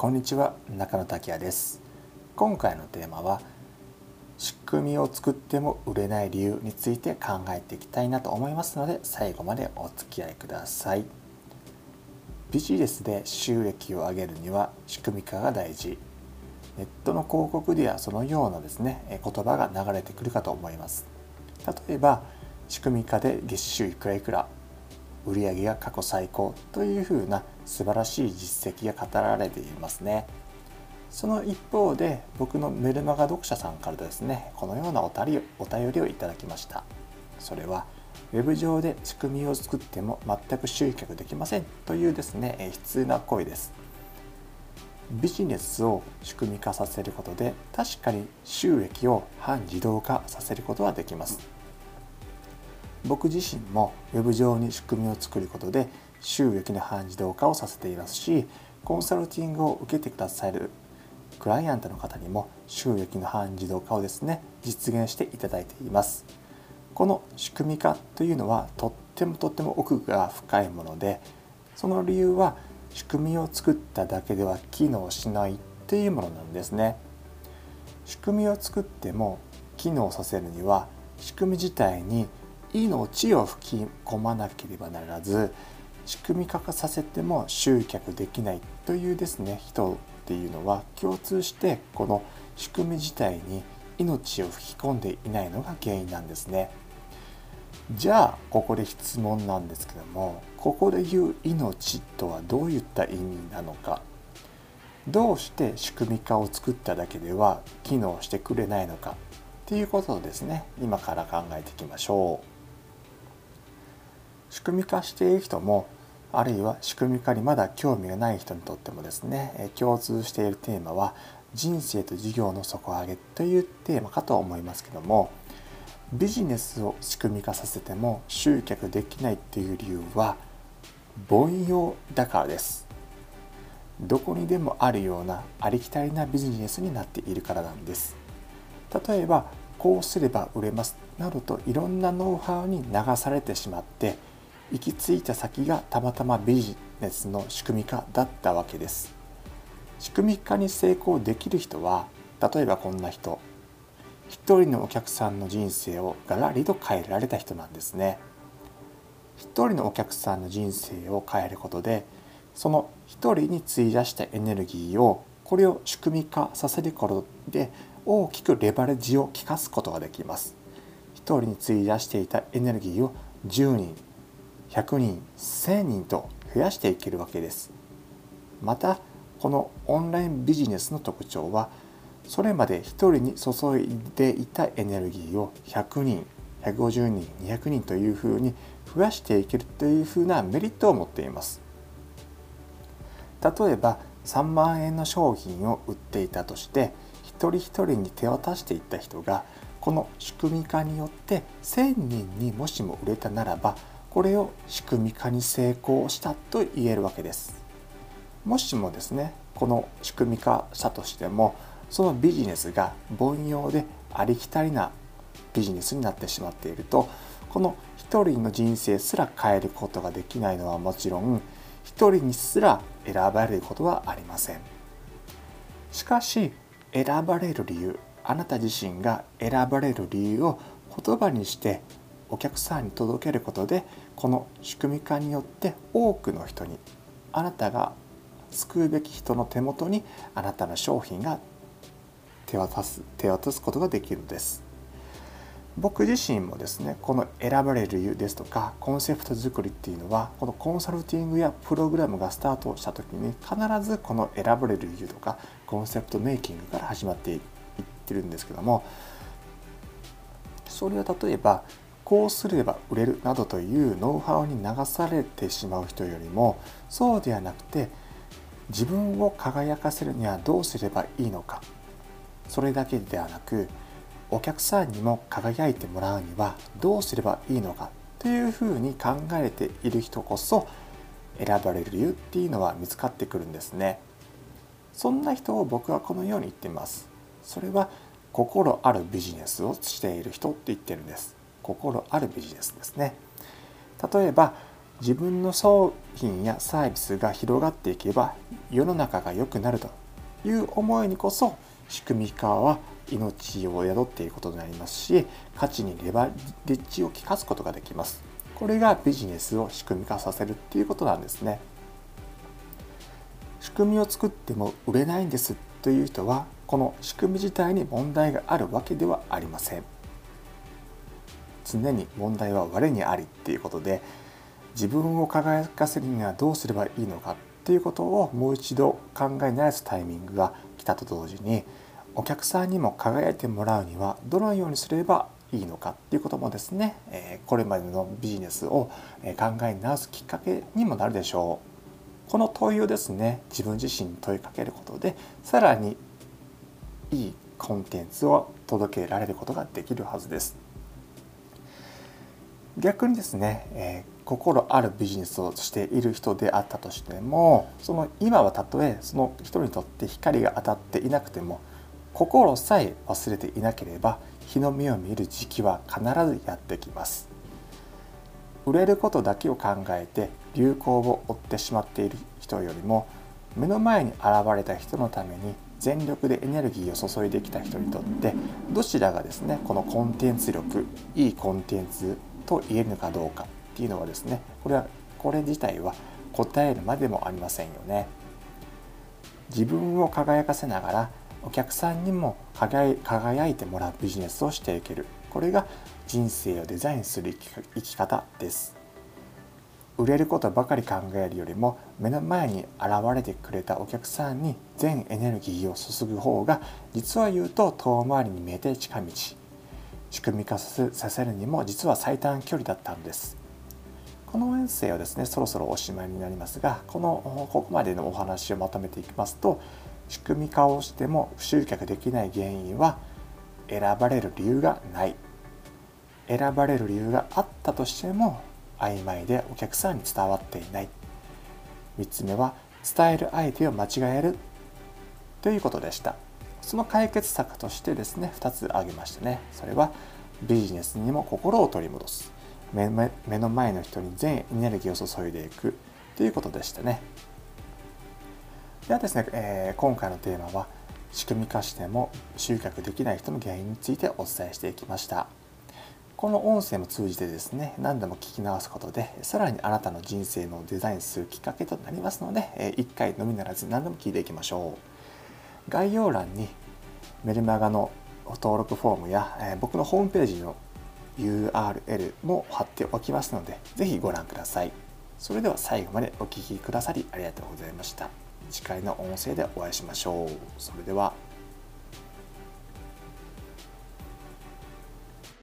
こんにちは中野拓也です。今回のテーマは仕組みを作っても売れない理由について考えていきたいなと思いますので最後までお付き合いください。ビジネスで収益を上げるには仕組み化が大事。ネットの広告ではそのようなですね言葉が流れてくるかと思います。例えば仕組み化で月収いくらいくら。売上が過去最高というふうな素晴らしい実績が語られていますね。その一方で僕のメルマガ読者さんからですねこのようなお便りお便りをいただきました。それはウェブ上で仕組みを作っても全く集客できませんというですね悲痛な声です。ビジネスを仕組み化させることで確かに収益を半自動化させることはできます。僕自身も Web 上に仕組みを作ることで収益の半自動化をさせていますしコンサルティングを受けてくださるクライアントの方にも収益の半自動化をですね実現していただいています。この仕組み化というのはとってもとっても奥が深いものでその理由は仕組みを作っただけでは機能しないというものなんですね。仕組みを作っても機能させるには仕組み自体に命を吹き込まなければならず仕組み化させても集客できないというですね人っていうのは共通してこの仕組み自体に命を吹き込んでいないのが原因なんですね。じゃあここで質問なんですけどもここで言う命とはどういった意味なのかどうして仕組み化を作っただけでは機能してくれないのかっていうことをですね今から考えていきましょう。仕組み化している人もあるいは仕組み化にまだ興味がない人にとってもですね共通しているテーマは人生と事業の底上げというテーマかと思いますけどもビジネスを仕組み化させても集客できないっていう理由は凡庸だからです。どこにでもあるようなありきたりなビジネスになっているからなんです。例えばこうすれば売れますなどといろんなノウハウに流されてしまって行き着いた先がたまたまビジネスの仕組み化だったわけです。仕組み化に成功できる人は例えばこんな人。一人のお客さんの人生をガラリと変えられた人なんですね。一人のお客さんの人生を変えることでその一人に費やしたエネルギーをこれを仕組み化させることで大きくレバレッジを効かすことができます。一人に費やしていたエネルギーを10人100人1000人と増やしていけるわけです。またこのオンラインビジネスの特徴はそれまで1人に注いでいたエネルギーを100人150人200人というふうに増やしていけるというふうなメリットを持っています。例えば3万円の商品を売っていたとして一人一人に手渡していった人がこの仕組み化によって1000人にもしも売れたならばこれを仕組み化に成功したと言えるわけです。もしもですねこの仕組み化したとしてもそのビジネスが凡庸でありきたりなビジネスになってしまっているとこの一人の人生すら変えることができないのはもちろん一人にすら選ばれることはありません。しかし選ばれる理由あなた自身が選ばれる理由を言葉にしてお客さんに届けることでこの仕組み化によって多くの人にあなたが救うべき人の手元にあなたの商品が手渡す手渡すことができるんです。僕自身もですねこの選ばれる理由ですとかコンセプト作りっていうのはこのコンサルティングやプログラムがスタートした時に必ずこの選ばれる理由とかコンセプトメイキングから始まっていってるんですけどもそれは例えばこうすれば売れるなどというノウハウに流されてしまう人よりもそうではなくて自分を輝かせるにはどうすればいいのか。それだけではなくお客さんにも輝いてもらうにはどうすればいいのか。というふうに考えている人こそ選ばれる理由っていうのは見つかってくるんですね。そんな人を僕はこのように言っています。それは心あるビジネスをしている人って言ってるんです。心あるビジネスですね。例えば自分の商品やサービスが広がっていけば世の中が良くなるという思いにこそ仕組み化は命を宿っていることになりますし価値にレバレッジを利かすことができます。これがビジネスを仕組み化させるっていうことなんですね。仕組みを作っても売れないんですという人はこの仕組み自体に問題があるわけではありません。常に問題は我にありっていうことで自分を輝かせるにはどうすればいいのかっていうことをもう一度考え直すタイミングが来たと同時にお客さんにも輝いてもらうにはどのようにすればいいのかっていうこともですねこれまでのビジネスを考え直すきっかけにもなるでしょう。この問いをですね自分自身に問いかけることでさらにいいコンテンツを届けられることができるはずです。逆にですね、えー、心あるビジネスをしている人であったとしてもその今はたとえその人にとって光が当たっていなくても心さえ忘れていなければ日の目を見る時期は必ずやってきます。売れることだけを考えて流行を追ってしまっている人よりも目の前に現れた人のために全力でエネルギーを注いできた人にとってどちらがですねこのコンテンツ力いいコンテンツと言えるのかどうかっていうのはですねこれはこれ自体は答えるまでもありませんよね。自分を輝かせながらお客さんにも輝いてもらうビジネスをしていける。これが人生をデザインする生き方です。売れることばかり考えるよりも目の前に現れてくれたお客さんに全エネルギーを注ぐ方が実は言うと遠回りに見えて近道。仕組み化させるにも実は最短距離だったんです。この音声はですねそろそろおしまいになりますがこのここまでのお話をまとめていきますと仕組み化をしても集客できない原因は選ばれる理由がない。選ばれる理由があったとしても曖昧でお客さんに伝わっていない。3つ目は伝える相手を間違えるということでした。その解決策としてですね2つ挙げましたね。それはビジネスにも心を取り戻す。目の前の人に全エネルギーを注いでいく。ということでしたね。ではですね、えー、今回のテーマは仕組み化しても集客できない人の原因についてお伝えしていきました。この音声も通じてですね何度も聞き直すことでさらにあなたの人生のデザインするきっかけとなりますので、1回のみならず何度も聞いていきましょう。概要欄にメルマガの登録フォームや、え僕のホームページの URL も貼っておきますので是非ご覧ください。それでは最後までお聴きくださりありがとうございました。次回の音声でお会いしましょう。それでは。